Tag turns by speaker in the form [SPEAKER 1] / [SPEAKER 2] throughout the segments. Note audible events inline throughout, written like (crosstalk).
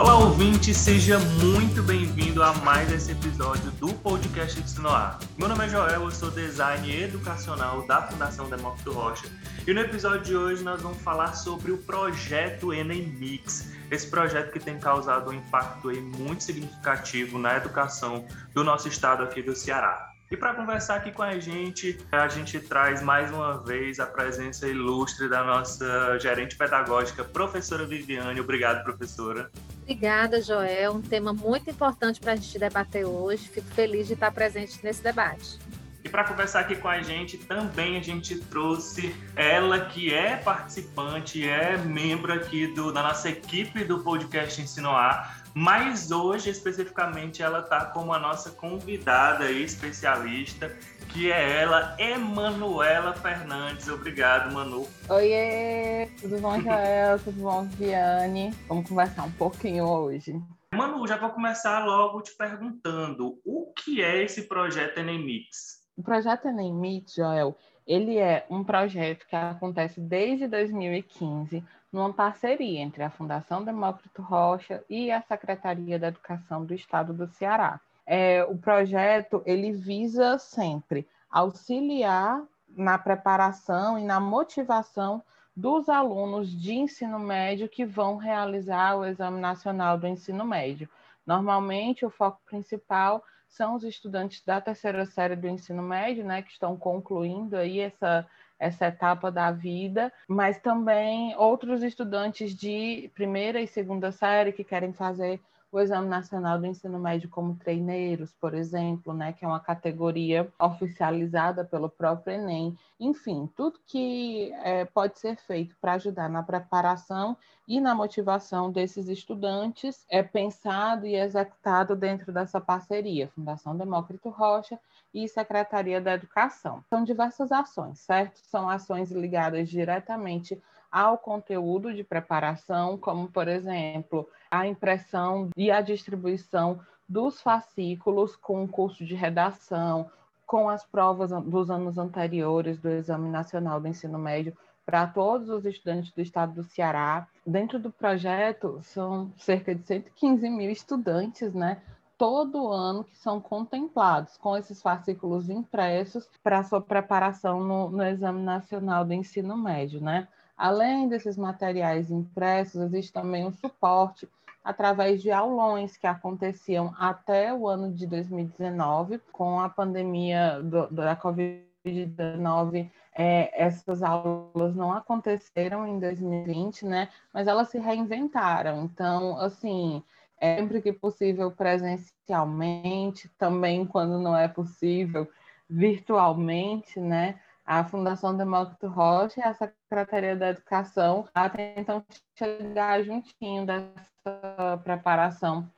[SPEAKER 1] Olá, ouvinte, seja muito bem-vindo a mais esse episódio do podcast Ensinoar. Meu nome é Joel, eu sou design educacional da Fundação Demócrito Rocha e no episódio de hoje nós vamos falar sobre o projeto Enem Mix, esse projeto que tem causado um impacto muito significativo na educação do nosso estado aqui do Ceará. E para conversar aqui com a gente, a gente traz mais uma vez a presença ilustre da nossa gerente pedagógica, professora Viviane. Obrigado, professora.
[SPEAKER 2] Obrigada, Joel. Um tema muito importante para a gente debater hoje. Fico feliz de estar presente nesse debate.
[SPEAKER 1] E para conversar aqui com a gente, também a gente trouxe ela, que é participante, é membro aqui do, da nossa equipe do podcast Ensinoar, mas hoje, especificamente, ela está como a nossa convidada e especialista, que é ela, Emanuela Fernandes. Obrigado, Manu.
[SPEAKER 3] Oiê, tudo bom, Joel? (laughs) tudo bom, Viane? Vamos conversar um pouquinho hoje.
[SPEAKER 1] Manu, já vou começar logo te perguntando, o que é esse projeto Enemix?
[SPEAKER 3] O projeto Enemix, Joel, ele é um projeto que acontece desde 2015 numa parceria entre a Fundação Demócrito Rocha e a Secretaria da Educação do Estado do Ceará. É, o projeto ele visa sempre auxiliar na preparação e na motivação dos alunos de ensino médio que vão realizar o Exame Nacional do Ensino Médio. Normalmente, o foco principal são os estudantes da terceira série do ensino médio, né, que estão concluindo aí essa essa etapa da vida, mas também outros estudantes de primeira e segunda série que querem fazer o Exame Nacional do Ensino Médio como treineiros, por exemplo, né, que é uma categoria oficializada pelo próprio Enem. Enfim, tudo que é, pode ser feito para ajudar na preparação e na motivação desses estudantes é pensado e executado dentro dessa parceria, Fundação Demócrito Rocha e Secretaria da Educação. São diversas ações, certo? São ações ligadas diretamente ao conteúdo de preparação, como, por exemplo, a impressão e a distribuição dos fascículos com o curso de redação, com as provas dos anos anteriores do Exame Nacional do Ensino Médio para todos os estudantes do estado do Ceará. Dentro do projeto, são cerca de 115 mil estudantes, né? Todo ano que são contemplados com esses fascículos impressos para sua preparação no, no Exame Nacional do Ensino Médio, né? Além desses materiais impressos, existe também um suporte através de aulões que aconteciam até o ano de 2019, com a pandemia do, da Covid-19. É, essas aulas não aconteceram em 2020, né? Mas elas se reinventaram. Então, assim, é sempre que possível presencialmente, também quando não é possível virtualmente, né? A Fundação Demócrito Rocha e a Secretaria da Educação tentam chegar juntinho dessa preparação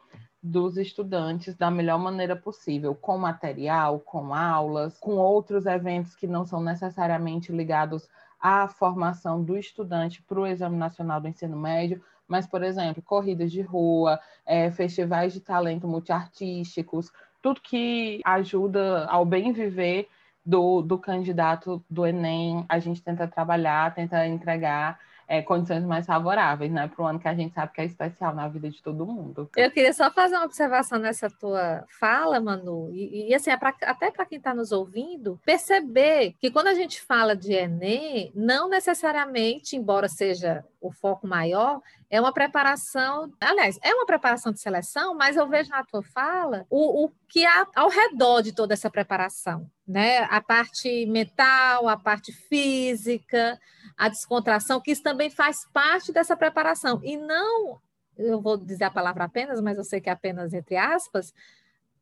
[SPEAKER 3] dos estudantes da melhor maneira possível, com material, com aulas, com outros eventos que não são necessariamente ligados à formação do estudante para o Exame Nacional do Ensino Médio, mas, por exemplo, corridas de rua, é, festivais de talento multiartísticos, tudo que ajuda ao bem viver do, do candidato do Enem, a gente tenta trabalhar, tenta entregar é, condições mais favoráveis, né, para o ano que a gente sabe que é especial na vida de todo mundo.
[SPEAKER 2] Eu queria só fazer uma observação nessa tua fala, Manu, e, e assim, é pra, até para quem está nos ouvindo, perceber que quando a gente fala de Enem, não necessariamente, embora seja o foco maior, é uma preparação, aliás, é uma preparação de seleção, mas eu vejo na tua fala o, o que há ao redor de toda essa preparação, né? A parte mental, a parte física, a descontração, que isso também faz parte dessa preparação. E não, eu vou dizer a palavra apenas, mas eu sei que é apenas entre aspas,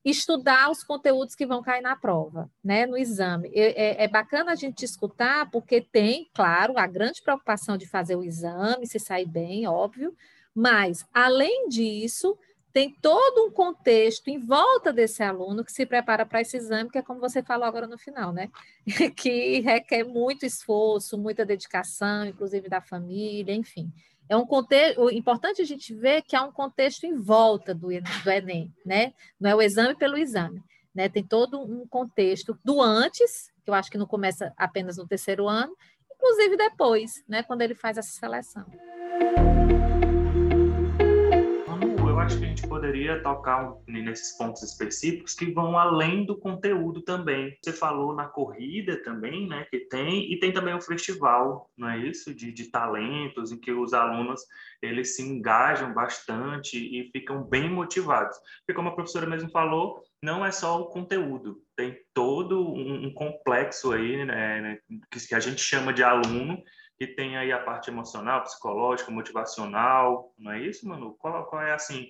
[SPEAKER 2] estudar os conteúdos que vão cair na prova, né, no exame. É, é, bacana a gente escutar, porque tem, claro, a grande preocupação de fazer o exame, se sair bem, óbvio, mas, além disso, tem todo um contexto em volta desse aluno que se prepara para esse exame, que é como você falou agora no final, né? (laughs) que requer muito esforço, muita dedicação, inclusive da família, enfim. É um contexto, importante a gente ver que há um contexto em volta do, do Enem, né? Não é o exame pelo exame, né? Tem todo um contexto do antes, que eu acho que não começa apenas no terceiro ano, inclusive depois, né? Quando ele faz essa seleção.
[SPEAKER 1] Acho que a gente poderia tocar nesses pontos específicos que vão além do conteúdo também. Você falou na corrida também, né, que tem, e tem também o festival, não é isso? De, de talentos, em que os alunos eles se engajam bastante e ficam bem motivados. Porque, como a professora mesmo falou, não é só o conteúdo, tem todo um, um complexo aí, né, né que a gente chama de aluno, que tem aí a parte emocional, psicológica, motivacional, não é isso, Manu? Qual, qual é assim,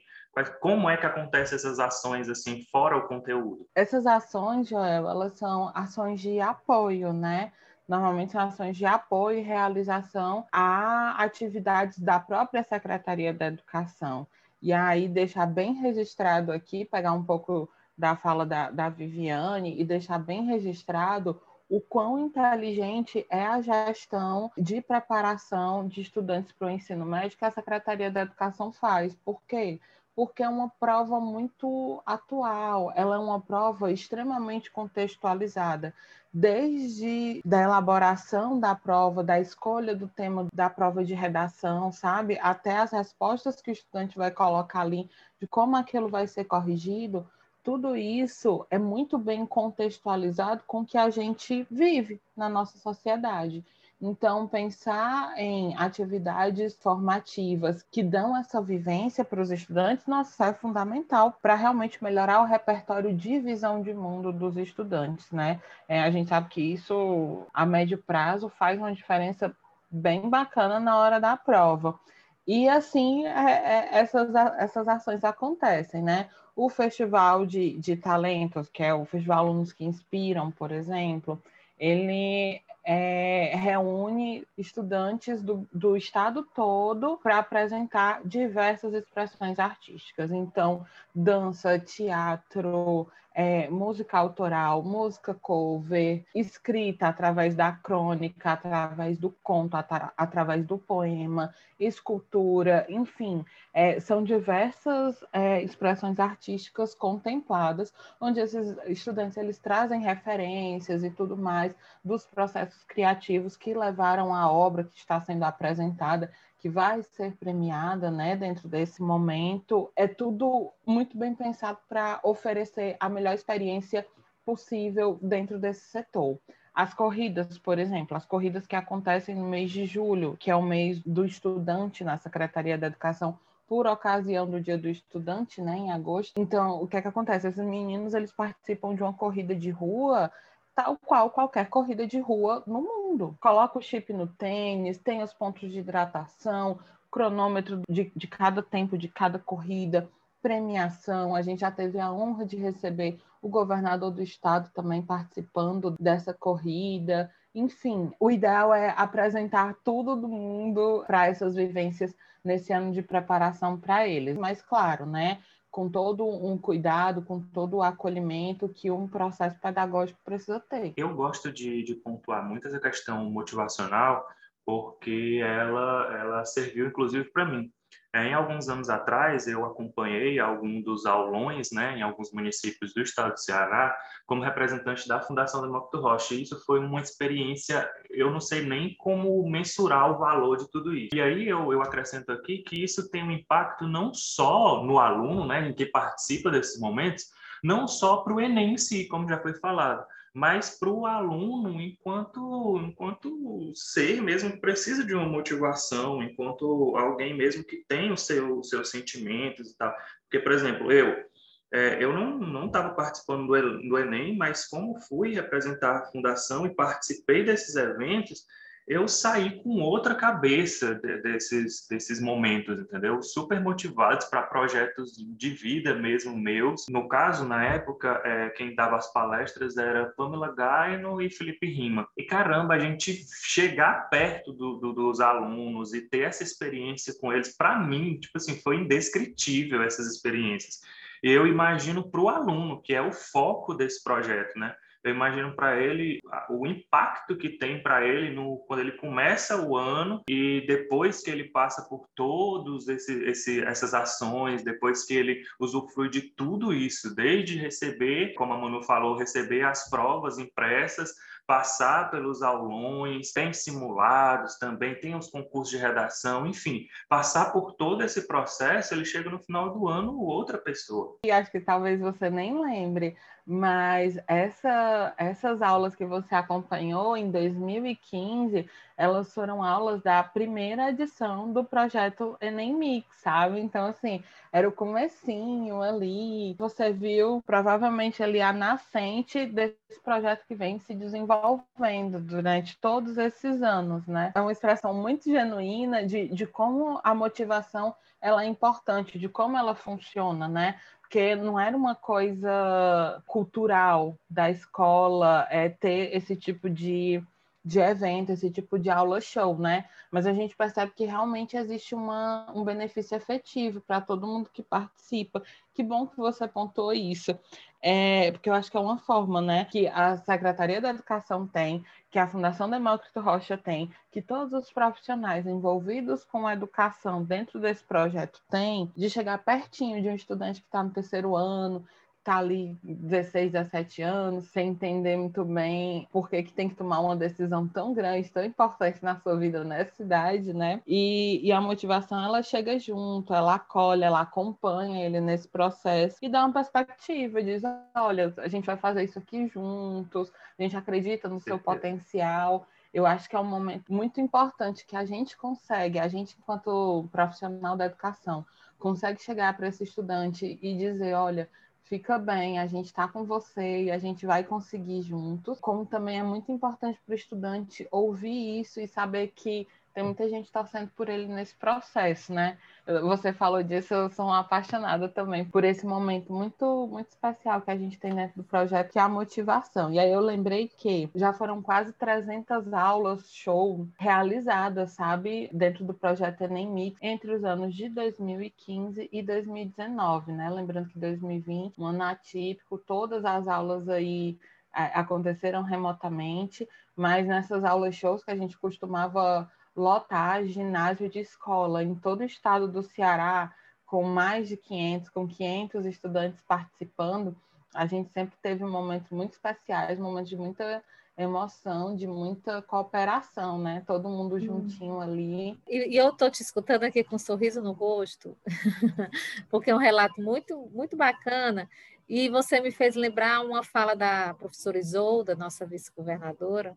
[SPEAKER 1] como é que acontecem essas ações assim fora o conteúdo?
[SPEAKER 3] Essas ações, Joel, elas são ações de apoio, né? Normalmente são ações de apoio e realização a atividades da própria Secretaria da Educação. E aí deixar bem registrado aqui, pegar um pouco da fala da, da Viviane e deixar bem registrado o quão inteligente é a gestão de preparação de estudantes para o ensino médio que a Secretaria da Educação faz. Por quê? Porque é uma prova muito atual, ela é uma prova extremamente contextualizada, desde da elaboração da prova, da escolha do tema da prova de redação, sabe, até as respostas que o estudante vai colocar ali, de como aquilo vai ser corrigido, tudo isso é muito bem contextualizado com o que a gente vive na nossa sociedade. Então, pensar em atividades formativas que dão essa vivência para os estudantes, nossa, é fundamental para realmente melhorar o repertório de visão de mundo dos estudantes, né? É, a gente sabe que isso, a médio prazo, faz uma diferença bem bacana na hora da prova. E assim, é, é, essas, essas ações acontecem, né? O Festival de, de Talentos, que é o Festival Alunos que Inspiram, por exemplo, ele é, reúne estudantes do, do estado todo para apresentar diversas expressões artísticas. Então, dança, teatro, é, música autoral, música cover, escrita através da crônica, através do conto, através do poema, escultura, enfim, é, são diversas é, expressões artísticas contempladas, onde esses estudantes eles trazem referências e tudo mais dos processos criativos que levaram à obra que está sendo apresentada que vai ser premiada, né, dentro desse momento, é tudo muito bem pensado para oferecer a melhor experiência possível dentro desse setor. As corridas, por exemplo, as corridas que acontecem no mês de julho, que é o mês do estudante na Secretaria da Educação, por ocasião do Dia do Estudante, né, em agosto. Então, o que é que acontece? Esses meninos, eles participam de uma corrida de rua tal qual qualquer corrida de rua no mundo. Coloca o chip no tênis, tem os pontos de hidratação, cronômetro de, de cada tempo de cada corrida, premiação. A gente já teve a honra de receber o governador do estado também participando dessa corrida. Enfim, o ideal é apresentar tudo do mundo para essas vivências nesse ano de preparação para eles. Mas, claro, né? Com todo um cuidado, com todo o acolhimento que um processo pedagógico precisa ter.
[SPEAKER 1] Eu gosto de, de pontuar muito essa questão motivacional, porque ela, ela serviu inclusive para mim. É, em alguns anos atrás, eu acompanhei algum dos aulões, né, em alguns municípios do estado do Ceará, como representante da Fundação Demócrito Rocha. E isso foi uma experiência, eu não sei nem como mensurar o valor de tudo isso. E aí eu, eu acrescento aqui que isso tem um impacto não só no aluno, né, em que participa desses momentos, não só para o Enem em si, como já foi falado, mas para o aluno, enquanto, enquanto ser mesmo precisa de uma motivação, enquanto alguém mesmo que tem os seu, seus sentimentos e tal. Porque, por exemplo, eu, é, eu não estava participando do, do Enem, mas como fui representar a fundação e participei desses eventos, eu saí com outra cabeça de, desses, desses momentos, entendeu? Super motivados para projetos de vida mesmo meus. No caso, na época, é, quem dava as palestras era Pamela Gaino e Felipe Rima. E caramba, a gente chegar perto do, do, dos alunos e ter essa experiência com eles, para mim, tipo assim, foi indescritível essas experiências. Eu imagino para o aluno, que é o foco desse projeto, né? Eu imagino para ele o impacto que tem para ele no, quando ele começa o ano e depois que ele passa por todos esse, esse, essas ações, depois que ele usufrui de tudo isso, desde receber, como a Manu falou, receber as provas impressas, passar pelos aulões, tem simulados também, tem os concursos de redação, enfim, passar por todo esse processo, ele chega no final do ano outra pessoa.
[SPEAKER 3] E acho que talvez você nem lembre, mas essa, essas aulas que você acompanhou em 2015, elas foram aulas da primeira edição do projeto Enem Mix, sabe? Então, assim, era o comecinho ali. Você viu provavelmente ali a nascente desse projeto que vem se desenvolvendo durante todos esses anos, né? É uma expressão muito genuína de, de como a motivação ela é importante, de como ela funciona, né? Porque não era uma coisa cultural da escola é, ter esse tipo de, de evento, esse tipo de aula show, né? Mas a gente percebe que realmente existe uma, um benefício efetivo para todo mundo que participa. Que bom que você pontuou isso. É, porque eu acho que é uma forma, né, que a Secretaria da Educação tem, que a Fundação Demócrito Rocha tem, que todos os profissionais envolvidos com a educação dentro desse projeto têm, de chegar pertinho de um estudante que está no terceiro ano, tá ali 16, 17 anos, sem entender muito bem por que, que tem que tomar uma decisão tão grande, tão importante na sua vida nessa idade, né? E, e a motivação, ela chega junto, ela acolhe, ela acompanha ele nesse processo e dá uma perspectiva, diz, olha, a gente vai fazer isso aqui juntos, a gente acredita no seu potencial. Eu acho que é um momento muito importante que a gente consegue, a gente, enquanto profissional da educação, consegue chegar para esse estudante e dizer, olha, fica bem, a gente está com você e a gente vai conseguir juntos. Como também é muito importante para o estudante ouvir isso e saber que tem muita gente torcendo por ele nesse processo, né? Você falou disso, eu sou uma apaixonada também por esse momento muito, muito especial que a gente tem dentro do projeto, que é a motivação. E aí eu lembrei que já foram quase 300 aulas show realizadas, sabe, dentro do projeto Enem Mix entre os anos de 2015 e 2019, né? Lembrando que 2020, um ano atípico, todas as aulas aí é, aconteceram remotamente, mas nessas aulas shows que a gente costumava lotar ginásio de escola em todo o estado do Ceará, com mais de 500, com 500 estudantes participando, a gente sempre teve momentos muito especiais, momentos de muita emoção, de muita cooperação, né? Todo mundo hum. juntinho hum. ali.
[SPEAKER 2] E, e eu estou te escutando aqui com um sorriso no rosto, (laughs) porque é um relato muito, muito bacana. E você me fez lembrar uma fala da professora Isolda, nossa vice-governadora,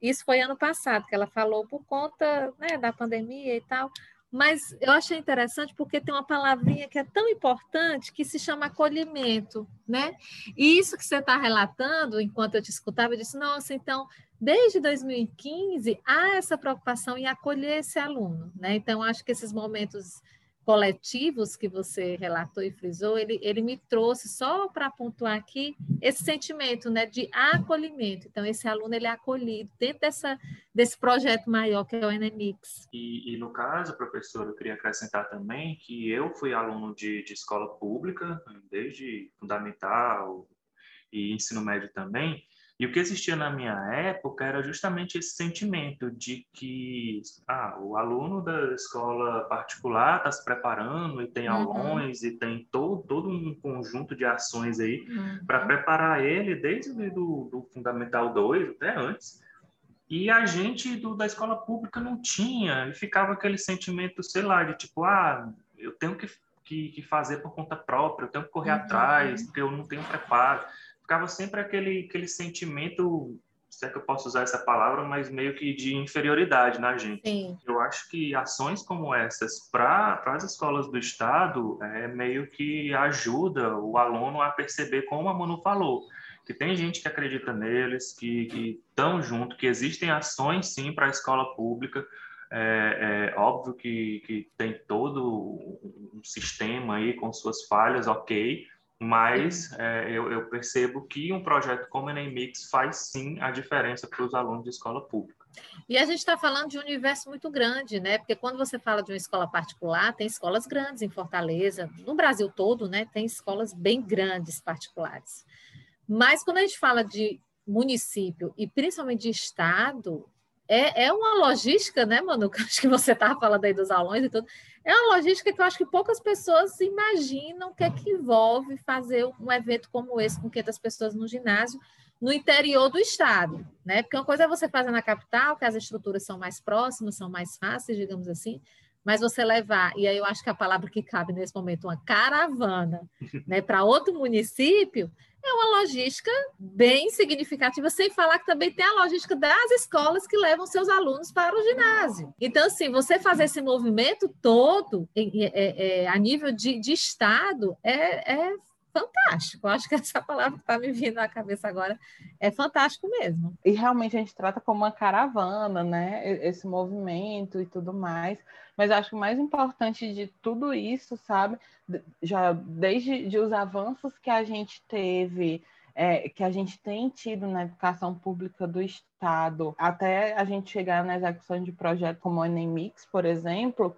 [SPEAKER 2] isso foi ano passado, que ela falou por conta né, da pandemia e tal. Mas eu achei interessante porque tem uma palavrinha que é tão importante que se chama acolhimento, né? E isso que você está relatando, enquanto eu te escutava, eu disse, nossa, então, desde 2015 há essa preocupação em acolher esse aluno, né? Então, acho que esses momentos coletivos que você relatou e frisou, ele, ele me trouxe só para pontuar aqui esse sentimento né, de acolhimento. Então, esse aluno ele é acolhido dentro dessa, desse projeto maior que é o Enemix.
[SPEAKER 1] E, e no caso, professor, eu queria acrescentar também que eu fui aluno de, de escola pública, desde fundamental e ensino médio também, e o que existia na minha época era justamente esse sentimento de que ah, o aluno da escola particular está se preparando e tem uhum. aulões e tem todo, todo um conjunto de ações aí uhum. para preparar ele desde do, do Fundamental 2 até antes. E a gente do, da escola pública não tinha, e ficava aquele sentimento, sei lá, de tipo, ah, eu tenho que, que, que fazer por conta própria, eu tenho que correr uhum. atrás, porque eu não tenho preparo ficava sempre aquele, aquele sentimento, se é que eu posso usar essa palavra, mas meio que de inferioridade na gente. Sim. Eu acho que ações como essas para as escolas do Estado é meio que ajuda o aluno a perceber, como a Manu falou, que tem gente que acredita neles, que estão junto, que existem ações sim para a escola pública, é, é, óbvio que, que tem todo um sistema aí com suas falhas, ok, mas é, eu, eu, percebo que um projeto como o Enem Mix faz sim a diferença para os alunos de escola pública.
[SPEAKER 2] E a gente está falando de um universo muito grande, né? Porque quando você fala de uma escola particular, tem escolas grandes em Fortaleza, no Brasil todo, né? Tem escolas bem grandes particulares. Mas quando a gente fala de município e principalmente de estado, é, é uma logística, né, Manu? (laughs) Acho que você estava falando aí dos aulões e tudo. É uma logística que eu acho que poucas pessoas imaginam o que é que envolve fazer um evento como esse com 500 pessoas no ginásio, no interior do estado, né? Porque uma coisa é você fazer na capital, que as estruturas são mais próximas, são mais fáceis, digamos assim, mas você levar, e aí eu acho que a palavra que cabe nesse momento, uma caravana, (laughs) né, para outro município, é uma logística bem significativa, sem falar que também tem a logística das escolas que levam seus alunos para o ginásio. Então, assim, você fazer esse movimento todo é, é, a nível de, de Estado é, é fantástico. Acho que essa palavra que está me vindo na cabeça agora é fantástico mesmo.
[SPEAKER 3] E realmente a gente trata como uma caravana, né? Esse movimento e tudo mais. Mas acho que o mais importante de tudo isso, sabe? Já desde de os avanços que a gente teve é, que a gente tem tido na educação pública do Estado, até a gente chegar na execução de projetos como o Enem Mix, por exemplo,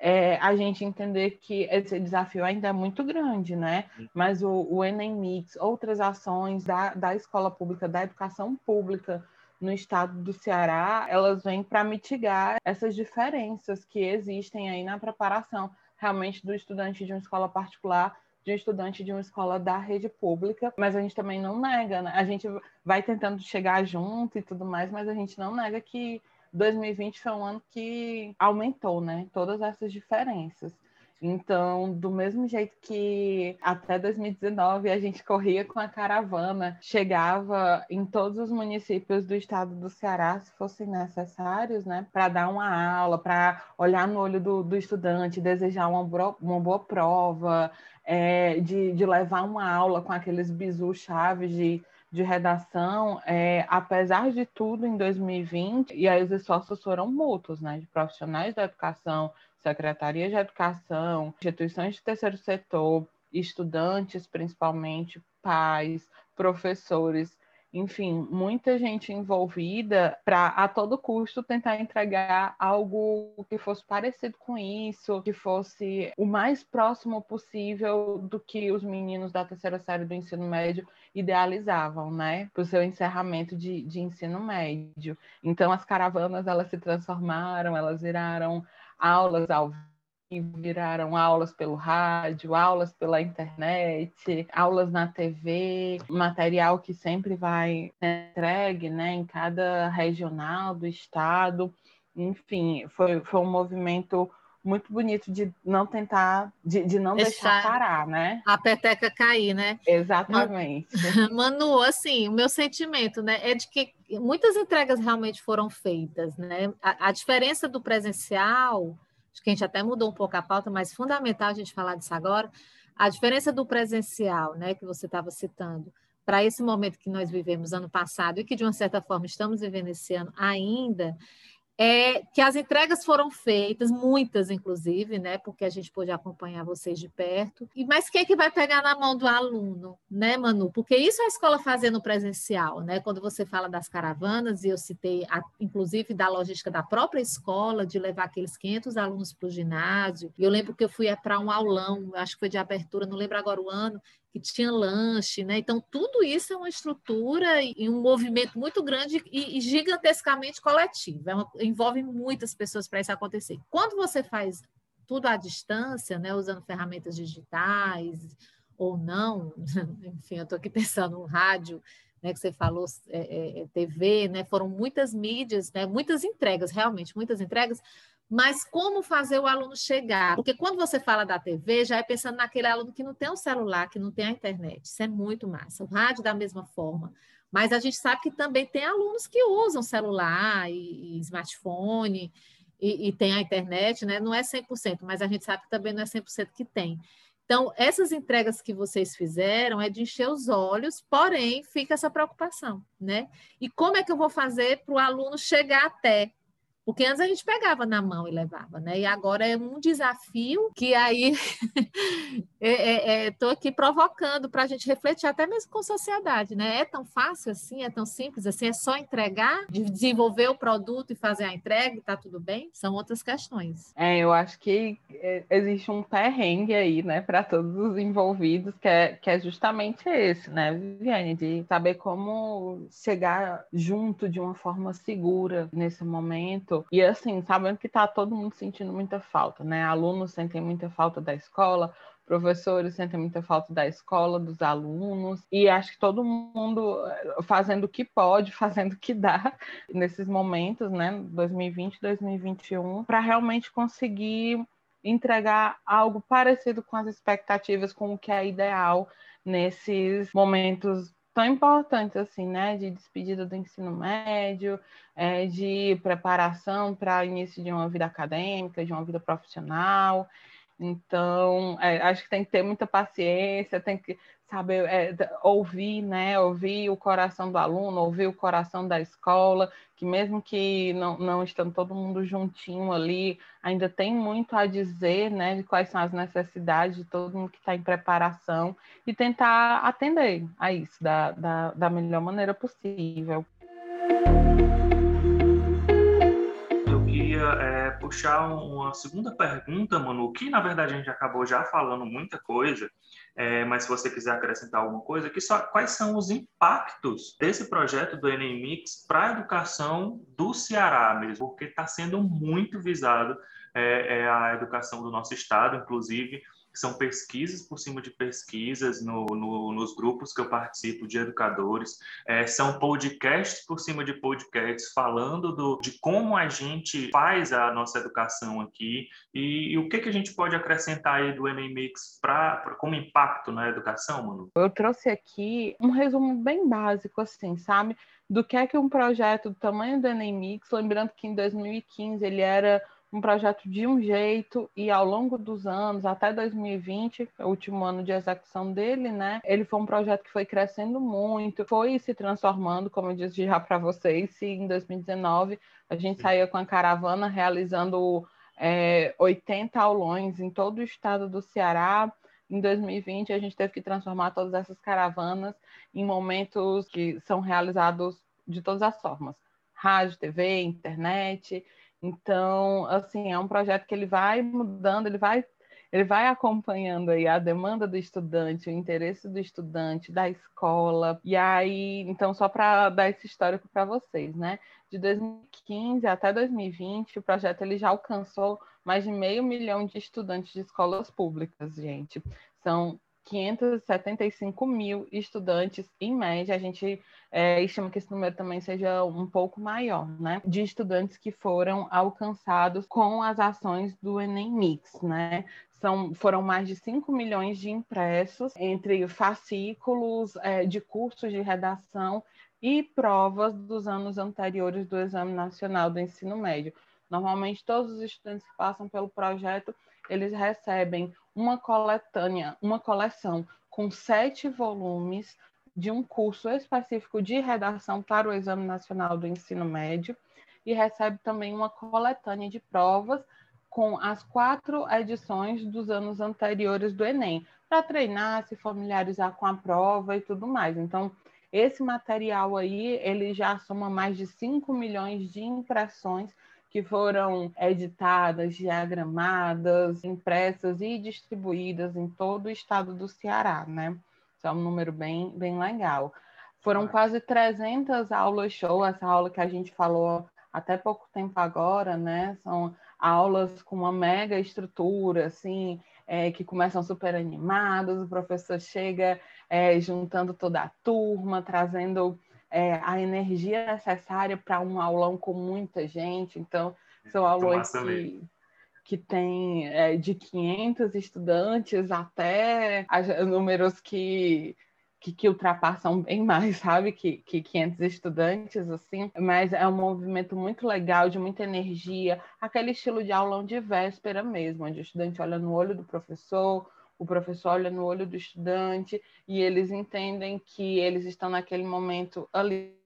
[SPEAKER 3] é, a gente entender que esse desafio ainda é muito grande, né? Mas o, o Enem Mix, outras ações da, da escola pública, da educação pública no estado do Ceará, elas vêm para mitigar essas diferenças que existem aí na preparação realmente do estudante de uma escola particular de um estudante de uma escola da rede pública, mas a gente também não nega, né? A gente vai tentando chegar junto e tudo mais, mas a gente não nega que 2020 foi um ano que aumentou, né? Todas essas diferenças. Então, do mesmo jeito que até 2019 a gente corria com a caravana, chegava em todos os municípios do estado do Ceará, se fossem necessários, né, para dar uma aula, para olhar no olho do, do estudante, desejar uma, uma boa prova, é, de, de levar uma aula com aqueles bisus chaves de de redação, é, apesar de tudo, em 2020, e aí os esforços foram mútuos, né, de profissionais da educação, secretarias de educação, instituições de terceiro setor, estudantes, principalmente, pais, professores, enfim, muita gente envolvida para a todo custo tentar entregar algo que fosse parecido com isso, que fosse o mais próximo possível do que os meninos da terceira série do ensino médio idealizavam, né, para o seu encerramento de, de ensino médio. Então, as caravanas elas se transformaram, elas viraram aulas ao viraram aulas pelo rádio, aulas pela internet, aulas na TV, material que sempre vai entregue né, em cada regional do estado. Enfim, foi, foi um movimento muito bonito de não tentar, de, de não deixar, deixar, parar, né?
[SPEAKER 2] A peteca cair, né?
[SPEAKER 3] Exatamente. (laughs)
[SPEAKER 2] Manu, assim, o meu sentimento, né, é de que muitas entregas realmente foram feitas, né? A, a diferença do presencial acho que a gente até mudou um pouco a pauta, mas fundamental a gente falar disso agora, a diferença do presencial, né, que você estava citando, para esse momento que nós vivemos ano passado e que de uma certa forma estamos ano ainda, é que as entregas foram feitas, muitas inclusive, né, porque a gente pôde acompanhar vocês de perto. E mas quem é que vai pegar na mão do aluno, né, Manu? Porque isso é a escola fazendo presencial, né? Quando você fala das caravanas e eu citei a, inclusive da logística da própria escola de levar aqueles 500 alunos para o ginásio. E eu lembro que eu fui para um aulão, acho que foi de abertura, não lembro agora o ano, tinha lanche, né? Então, tudo isso é uma estrutura e um movimento muito grande e, gigantescamente coletivo. É uma, envolve muitas pessoas para isso acontecer. Quando você faz tudo à distância, né, usando ferramentas digitais ou não, (laughs) enfim, eu estou aqui pensando no rádio, né, que você falou, é, é, é TV, né, foram muitas mídias, né, muitas entregas, realmente, muitas entregas, mas como fazer o aluno chegar? Porque quando você fala da TV, já é pensando naquele aluno que não tem um celular, que não tem a internet. Isso é muito massa. O rádio da mesma forma. Mas a gente sabe que também tem alunos que usam celular e, e smartphone e, e, tem a internet, né? Não é 100%, mas a gente sabe que também não é 100% que tem. Então, essas entregas que vocês fizeram é de encher os olhos, porém, fica essa preocupação, né? E como é que eu vou fazer para o aluno chegar até? Porque antes a gente pegava na mão e levava, né? E agora é um desafio que aí estou (laughs) é, é, é aqui provocando para a gente refletir até mesmo com a sociedade, né? É tão fácil assim, é tão simples assim, é só entregar, desenvolver o produto e fazer a entrega e tá tudo bem? São outras questões.
[SPEAKER 3] É, eu acho que é, existe um perrengue aí, né, para todos os envolvidos, que é, que é justamente esse, né, Viviane, de saber como chegar junto de uma forma segura nesse momento e assim, sabendo que tá todo mundo sentindo muita falta, né? Alunos sentem muita falta da escola, professores sentem muita falta da escola, dos alunos, e acho que todo mundo eh, fazendo o que pode, (laughs) fazendo o que dá nesses momentos, né, 2020, 2021, para realmente conseguir entregar algo parecido com as expectativas, com o que é ideal nesses momentos tão importantes assim, né, de despedida do ensino médio, é, de preparação para início de uma vida acadêmica, de uma vida profissional. Então, é, acho que tem que ter muita paciência, tem que saber é, ouvir, né? Ouvir o coração do aluno, ouvir o coração da escola, que mesmo que não, não estando todo mundo juntinho ali, ainda tem muito a dizer, né? De quais são as necessidades de todo mundo que está em preparação e tentar atender a isso da, da, da melhor maneira possível.
[SPEAKER 1] é, puxar uma segunda pergunta, Manu, que na verdade a gente acabou já falando muita coisa, é, mas se você quiser acrescentar alguma coisa, que só, quais são os impactos desse projeto do Enem Mix para a educação do Ceará mesmo, porque está sendo muito visado é, é, a educação do nosso estado, inclusive são pesquisas por cima de pesquisas no, no, nos grupos que eu participo de educadores, é, são podcasts por cima de podcasts falando do, de como a gente faz a nossa educação aqui e, e o que, que a gente pode acrescentar aí do Enem Mix para como impacto na educação, Manu?
[SPEAKER 3] Eu trouxe aqui um resumo bem básico, assim, sabe? Do que é que um projeto do tamanho do Enem Mix, lembrando que em 2015 ele era um projeto de um jeito e ao longo dos anos, até 2020, o último ano de execução dele, né? Ele foi um projeto que foi crescendo muito, foi se transformando, como eu disse já para vocês, se em 2019 a gente saía com a caravana realizando é, 80 aulões em todo o estado do Ceará. Em 2020, a gente teve que transformar todas essas caravanas em momentos que são realizados de todas as formas: rádio, TV, internet. Então, assim, é um projeto que ele vai mudando, ele vai ele vai acompanhando aí a demanda do estudante, o interesse do estudante, da escola. E aí, então, só para dar esse histórico para vocês, né? De 2015 até 2020, o projeto ele já alcançou mais de meio milhão de estudantes de escolas públicas, gente. São 575 mil estudantes, em média, a gente é, estima que esse número também seja um pouco maior, né? De estudantes que foram alcançados com as ações do Enem Mix, né? São, foram mais de 5 milhões de impressos entre fascículos é, de cursos de redação e provas dos anos anteriores do Exame Nacional do Ensino Médio. Normalmente, todos os estudantes que passam pelo projeto, eles recebem uma coletânea, uma coleção com sete volumes de um curso específico de redação para o Exame Nacional do Ensino Médio e recebe também uma coletânea de provas com as quatro edições dos anos anteriores do Enem, para treinar, se familiarizar com a prova e tudo mais. Então, esse material aí, ele já soma mais de 5 milhões de impressões que foram editadas, diagramadas, impressas e distribuídas em todo o estado do Ceará, né? Isso é um número bem, bem legal. Foram quase 300 aulas show, essa aula que a gente falou até pouco tempo agora, né? São aulas com uma mega estrutura, assim, é, que começam super animadas, o professor chega é, juntando toda a turma, trazendo é, a energia necessária para um aulão com muita gente. Então, são aulões que, que tem é, de 500 estudantes até números que, que, que, ultrapassam bem mais, (laughs) sabe? Que, que 500 estudantes, assim. Mas é um movimento muito legal, de muita energia. Aquele estilo de aulão de véspera mesmo, onde o estudante olha no olho do professor, o professor olha no olho do estudante e eles entendem que eles estão naquele momento ali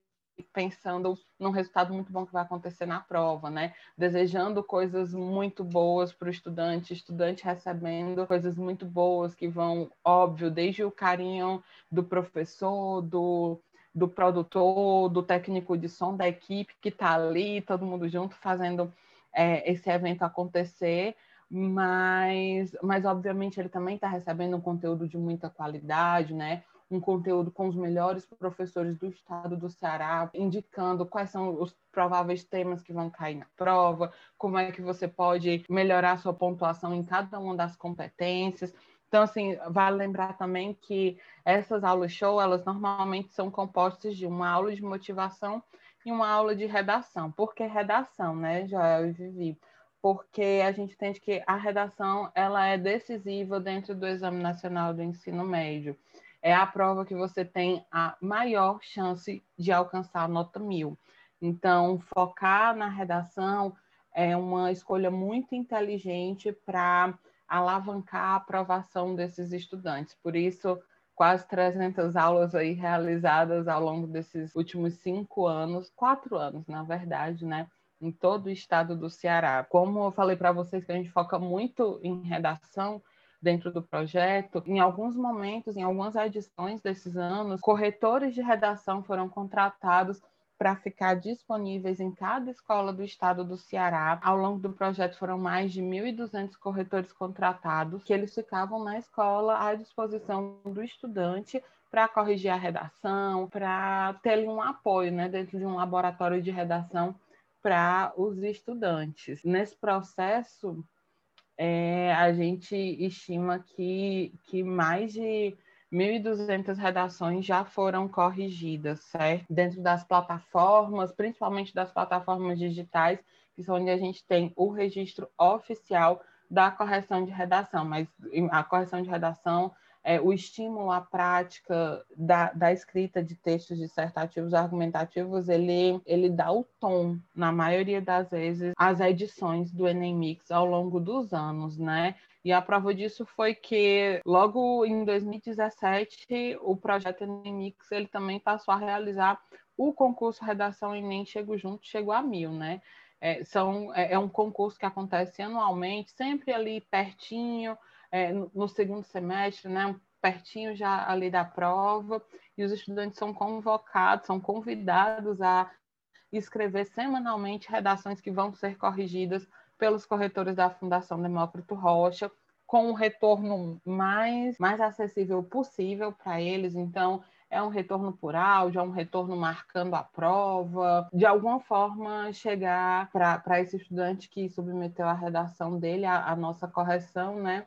[SPEAKER 3] pensando num resultado muito bom que vai acontecer na prova, né? Desejando coisas muito boas para o estudante, estudante recebendo coisas muito boas que vão, óbvio, desde o carinho do professor, do, do produtor, do técnico de som, da equipe que está ali, todo mundo junto fazendo é, esse evento acontecer, mas, mas obviamente ele também está recebendo um conteúdo de muita qualidade, né? Um conteúdo com os melhores professores do estado do Ceará, indicando quais são os prováveis temas que vão cair na prova, como é que você pode melhorar sua pontuação em cada uma das competências. Então, assim, vale lembrar também que essas aulas show, elas normalmente são compostas de uma aula de motivação e uma aula de redação. Por que redação, né, Joel e Vivi? Porque a gente entende que a redação ela é decisiva dentro do Exame Nacional do Ensino Médio. É a prova que você tem a maior chance de alcançar a nota mil. Então, focar na redação é uma escolha muito inteligente para alavancar a aprovação desses estudantes. Por isso, quase 300 aulas aí realizadas ao longo desses últimos cinco anos, quatro anos, na verdade, né? Em todo o estado do Ceará. Como eu falei para vocês que a gente foca muito em redação, dentro do projeto, em alguns momentos, em algumas edições desses anos, corretores de redação foram contratados para ficar disponíveis em cada escola do estado do Ceará. Ao longo do projeto foram mais de 1.200 corretores contratados, que eles ficavam na escola à disposição do estudante para corrigir a redação, para ter um apoio né, dentro de um laboratório de redação para os estudantes. Nesse processo, é, a gente estima que, que mais de 1.200 redações já foram corrigidas, certo? Dentro das plataformas, principalmente das plataformas digitais, que são onde a gente tem o registro oficial da correção de redação, mas a correção de redação é, o estímulo à prática da, da, escrita de textos dissertativos argumentativos, ele, ele dá o tom, na maioria das vezes, às edições do Enem Mix ao longo dos anos, né? E a prova disso foi que logo em 2017 o projeto Enem Mix ele também passou a realizar o concurso Redação Enem Chego Junto, chegou a mil, né? É, são, é, é um concurso que acontece anualmente, sempre ali pertinho, é, no segundo semestre, né, pertinho já ali da prova, e os estudantes são convocados, são convidados a escrever semanalmente redações que vão ser corrigidas pelos corretores da Fundação Demócrito Rocha, com um retorno mais, mais acessível possível para eles. Então, é um retorno por áudio, é um retorno marcando a prova, de alguma forma chegar para esse estudante que submeteu a redação dele, a, a nossa correção, né?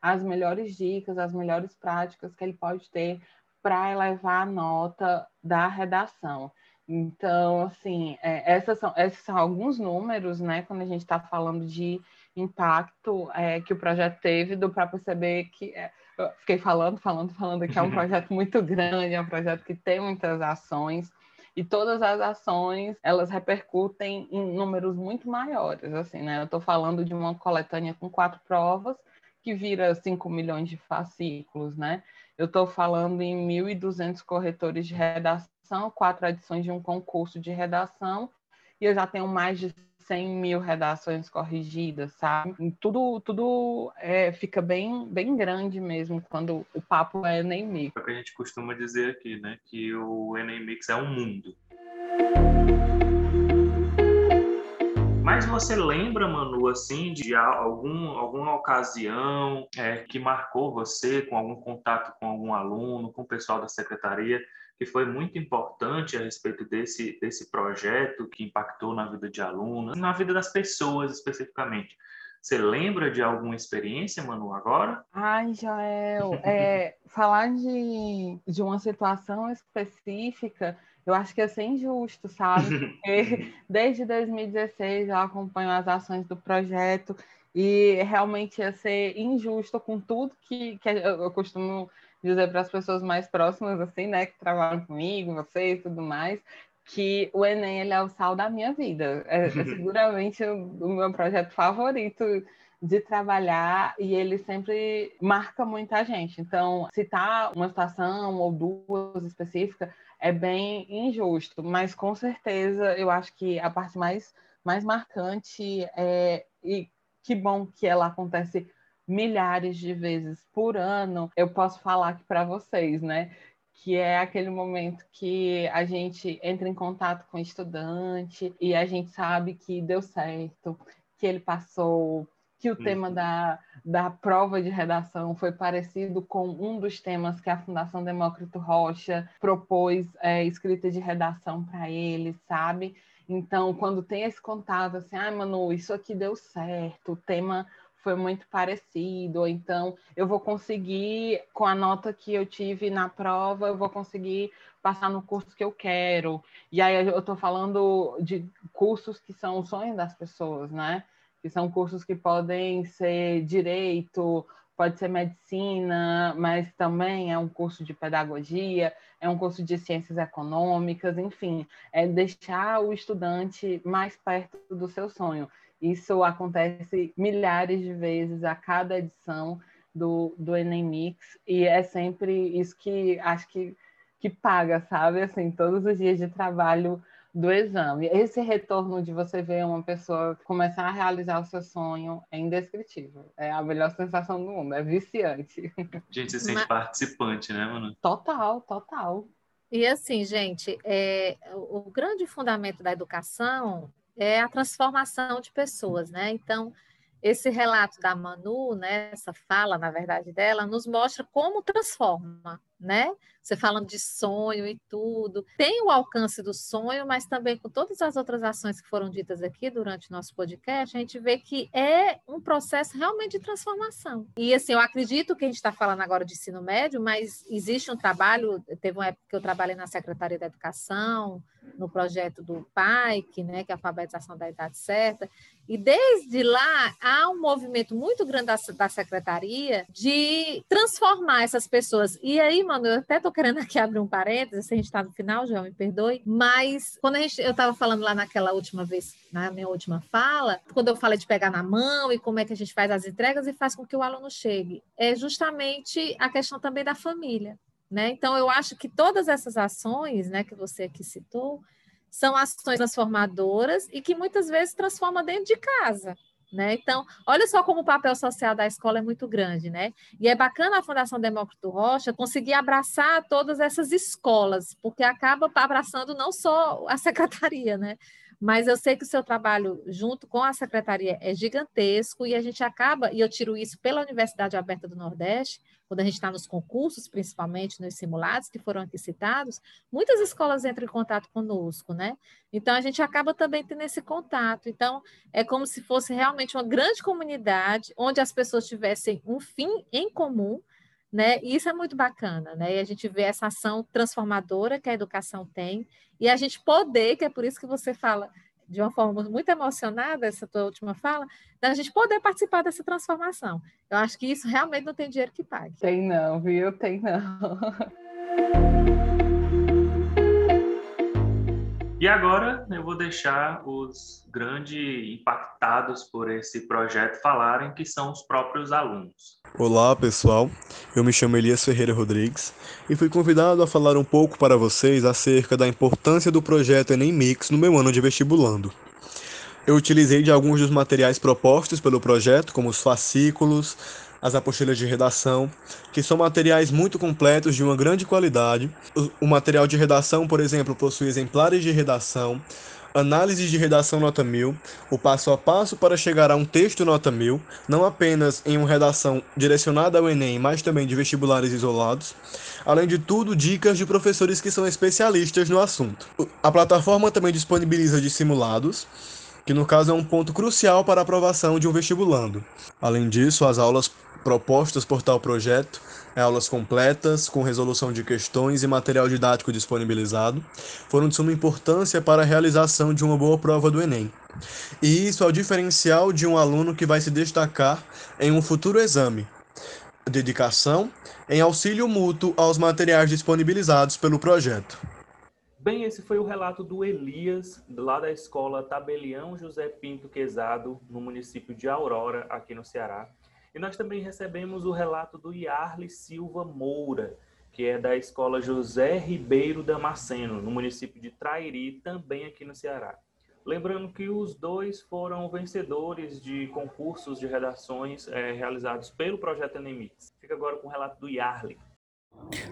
[SPEAKER 3] As melhores dicas, as melhores práticas que ele pode ter para elevar a nota da redação. Então, assim, é, essas são, esses são alguns números, né, quando a gente está falando de impacto é, que o projeto teve, do para perceber que é, eu fiquei falando, falando, falando que é um (laughs) projeto muito grande, é um projeto que tem muitas ações e todas as ações elas repercutem em números muito maiores, assim, né? Eu estou falando de uma coletânea com quatro provas que vira 5 milhões de fascículos, né? Eu estou falando em 1.200 corretores de redação, quatro edições de um concurso de redação, e eu já tenho mais de 100 mil redações corrigidas, sabe? Tudo, tudo é, fica bem, bem grande mesmo quando o papo é Enem Mix.
[SPEAKER 1] É o que a gente costuma dizer aqui, né? Que o Enem Mix é um mundo. Mas você lembra, Manu, assim, de algum, alguma ocasião é, que marcou você com algum contato com algum aluno, com o pessoal da secretaria, que foi muito importante a respeito desse, desse projeto que impactou na vida de alunos, na vida das pessoas especificamente? Você lembra de alguma experiência, Manu, agora?
[SPEAKER 3] Ai, Joel, (laughs) é, falar de, de uma situação específica eu acho que ia ser injusto, sabe? Porque (laughs) (laughs) desde 2016 eu acompanho as ações do projeto e realmente ia ser injusto com tudo que, que eu costumo dizer para as pessoas mais próximas, assim, né, que trabalham comigo, você e tudo mais, que o Enem ele é o sal da minha vida. É, é (laughs) seguramente o, o meu projeto favorito de trabalhar e ele sempre marca muita gente. Então, citar uma situação ou duas específicas é bem injusto, mas com certeza eu acho que a parte mais, mais marcante é. E que bom que ela acontece milhares de vezes por ano, eu posso falar aqui para vocês, né? Que é aquele momento que a gente entra em contato com o estudante e a gente sabe que deu certo, que ele passou, que o uhum. tema da, da prova de redação foi parecido com um dos temas que a Fundação Demócrito Rocha propôs é, escrita de redação para ele, sabe? Então, quando tem esse contato, assim, ah, Manu, isso aqui deu certo, o tema foi muito parecido, ou então eu vou conseguir, com a nota que eu tive na prova, eu vou conseguir passar no curso que eu quero. E aí eu estou falando de cursos que são o sonho das pessoas, né? Que são cursos que podem ser direito, pode ser medicina, mas também é um curso de pedagogia, é um curso de ciências econômicas, enfim, é deixar o estudante mais perto do seu sonho. Isso acontece milhares de vezes a cada edição do, do Enem Mix, e é sempre isso que acho que, que paga, sabe? Assim, todos os dias de trabalho do exame. Esse retorno de você ver uma pessoa começar a realizar o seu sonho é indescritível. É a melhor sensação do mundo, é viciante. (laughs)
[SPEAKER 1] Gente, você sente Mas... participante, né, mano?
[SPEAKER 3] Total, total.
[SPEAKER 2] E assim, gente, é, o grande fundamento da educação é a transformação de pessoas, né? Então, esse relato da Manu, né, essa fala, na verdade, dela, nos mostra como transforma, né? Você falando de sonho e tudo. Tem o alcance do sonho, mas também com todas as outras ações que foram ditas aqui durante o nosso podcast, a gente vê que é um processo realmente de transformação. E assim, eu acredito que a gente está falando agora de ensino médio, mas existe um trabalho, teve uma época que eu trabalhei na Secretaria da Educação, no projeto do PAIC, né, que é a alfabetização da idade certa, e desde lá há um movimento muito grande da, da secretaria de transformar essas pessoas. E aí, mano, eu até tô querendo aqui abrir um parênteses, se a gente está no final, já me perdoe, mas quando a gente, eu estava falando lá naquela última vez, na minha última fala, quando eu falei de pegar na mão e como é que a gente faz as entregas e faz com que o aluno chegue, é justamente a questão também da família. Né? Então, eu acho que todas essas ações né, que você aqui citou são ações transformadoras e que muitas vezes transformam dentro de casa. Né? Então, olha só como o papel social da escola é muito grande, né? E é bacana a Fundação Demócrito Rocha conseguir abraçar todas essas escolas, porque acaba abraçando não só a (laughs) secretaria, né? Mas eu sei que o seu trabalho junto com a secretaria é gigantesco e a gente acaba, e eu tiro isso pela Universidade Aberta do Nordeste, quando a gente está nos concursos, principalmente nos simulados que foram aqui citados, muitas escolas entram em contato conosco, né? Então a gente acaba também tendo esse contato. Então é como se fosse realmente uma grande comunidade onde as pessoas tivessem um fim em comum né? E isso é muito bacana, né? E a gente vê essa ação transformadora que a educação tem e a gente poder, que é por isso que você fala de uma forma muito emocionada essa tua última fala, da gente poder participar dessa transformação. Eu acho que isso realmente não tem dinheiro que pague.
[SPEAKER 3] Tem não, viu? Tem não. (laughs)
[SPEAKER 1] E agora eu vou deixar os grandes impactados por esse projeto falarem, que são os próprios alunos.
[SPEAKER 4] Olá, pessoal. Eu me chamo Elias Ferreira Rodrigues e fui convidado a falar um pouco para vocês acerca da importância do projeto Enem Mix no meu ano de vestibulando. Eu utilizei de alguns dos materiais propostos pelo projeto, como os fascículos, as apostilas de redação, que são materiais muito completos de uma grande qualidade. O, material de redação, por exemplo, possui exemplares de redação, análise de redação nota 1000, o passo a passo para chegar a um texto nota 1000, não apenas em uma redação direcionada ao Enem, mas também de vestibulares isolados. Além de tudo, dicas de professores que são especialistas no assunto. A plataforma também disponibiliza de simulados, que no caso é um ponto crucial para a aprovação de um vestibulando. Além disso, as aulas propostas por tal projeto, é aulas completas, com resolução de questões e material didático disponibilizado, foram de suma importância para a realização de uma boa prova do Enem. E isso é o diferencial de um aluno que vai se destacar em um futuro exame. Dedicação em auxílio mútuo aos materiais disponibilizados pelo projeto.
[SPEAKER 1] Bem, esse foi o relato do Elias, lá da escola Tabelião José Pinto Quezado, no município de Aurora, aqui no Ceará. E nós também recebemos o relato do Yarli Silva Moura, que é da escola José Ribeiro Damasceno, no município de Trairi, também aqui no Ceará. Lembrando que os dois foram vencedores de concursos de redações é, realizados pelo projeto Enemix. Fica agora com o relato do Yarli.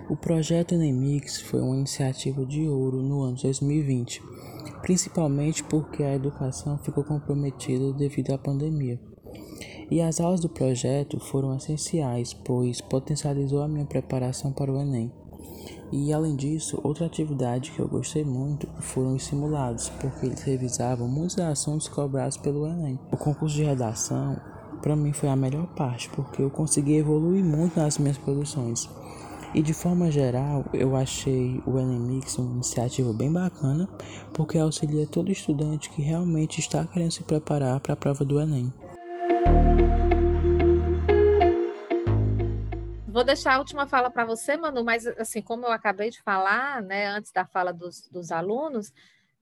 [SPEAKER 5] O projeto Enemix foi uma iniciativa de ouro no ano 2020, principalmente porque a educação ficou comprometida devido à pandemia. E as aulas do projeto foram essenciais, pois potencializou a minha preparação para o Enem. E além disso, outra atividade que eu gostei muito foram os simulados, porque eles revisavam muitos assuntos cobrados pelo Enem. O concurso de redação para mim foi a melhor parte, porque eu consegui evoluir muito nas minhas produções. E de forma geral, eu achei o Enemix uma iniciativa bem bacana, porque auxilia todo estudante que realmente está querendo se preparar para a prova do Enem.
[SPEAKER 2] Vou deixar a última fala para você, Manu, mas assim, como eu acabei de falar, né, antes da fala dos, dos alunos,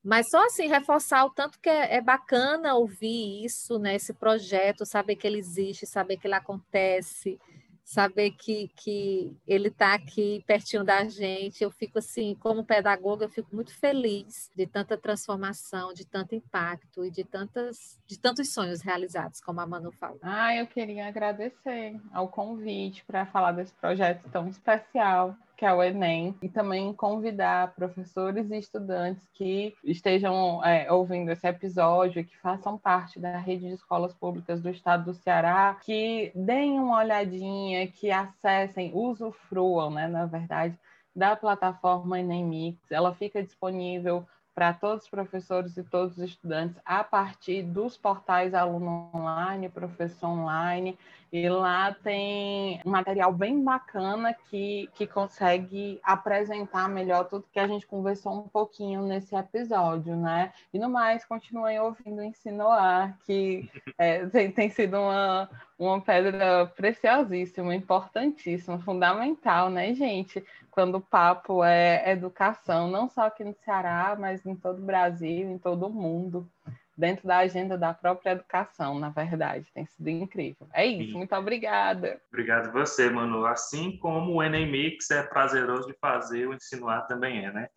[SPEAKER 2] mas só assim, reforçar o tanto que é, é, bacana ouvir isso, né, esse projeto, saber que ele existe, saber que ele acontece, saber que, que ele está aqui pertinho da gente. Eu fico assim, como pedagoga, eu fico muito feliz de tanta transformação, de tanto impacto e de, tantas, de tantos sonhos realizados, como a Manu falou.
[SPEAKER 3] Ah, eu queria agradecer ao convite para falar desse projeto tão especial que é o Enem, e também convidar professores e estudantes que estejam é, ouvindo esse episódio e que façam parte da rede de escolas públicas do estado do Ceará, que deem uma olhadinha, que acessem, usufruam, né, na verdade, da plataforma Enem Mix. Ela fica disponível para todos os professores e todos os estudantes a partir dos portais Aluno Online, Professor Online, e lá tem um material bem bacana que, que consegue apresentar melhor tudo que a gente conversou um pouquinho nesse episódio, né? E no mais, continuem ouvindo o Ensino Ar, que é, (laughs) tem, tem sido uma, uma pedra preciosíssima, importantíssima, fundamental, né, gente? Quando o papo é educação, não só aqui no Ceará, mas em todo o Brasil, em todo o mundo dentro da agenda da própria educação, na verdade. Tem sido incrível. É isso, Sim. muito obrigada.
[SPEAKER 1] Obrigado você, Manu. Assim como o Enem Mix é prazeroso de fazer, o Insinuar também é, né?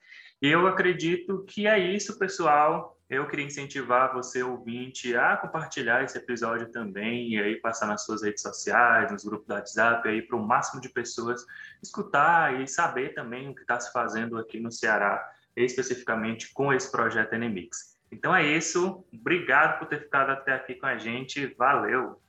[SPEAKER 1] E eu acredito que é isso, pessoal. Eu queria incentivar você, ouvinte, a compartilhar esse episódio também e aí passar nas suas redes sociais, nos grupos do WhatsApp, aí para o máximo de pessoas escutar e saber também o que está se fazendo aqui no Ceará, especificamente com esse projeto Enemix. Então é isso. Obrigado por ter ficado até aqui com a gente. Valeu!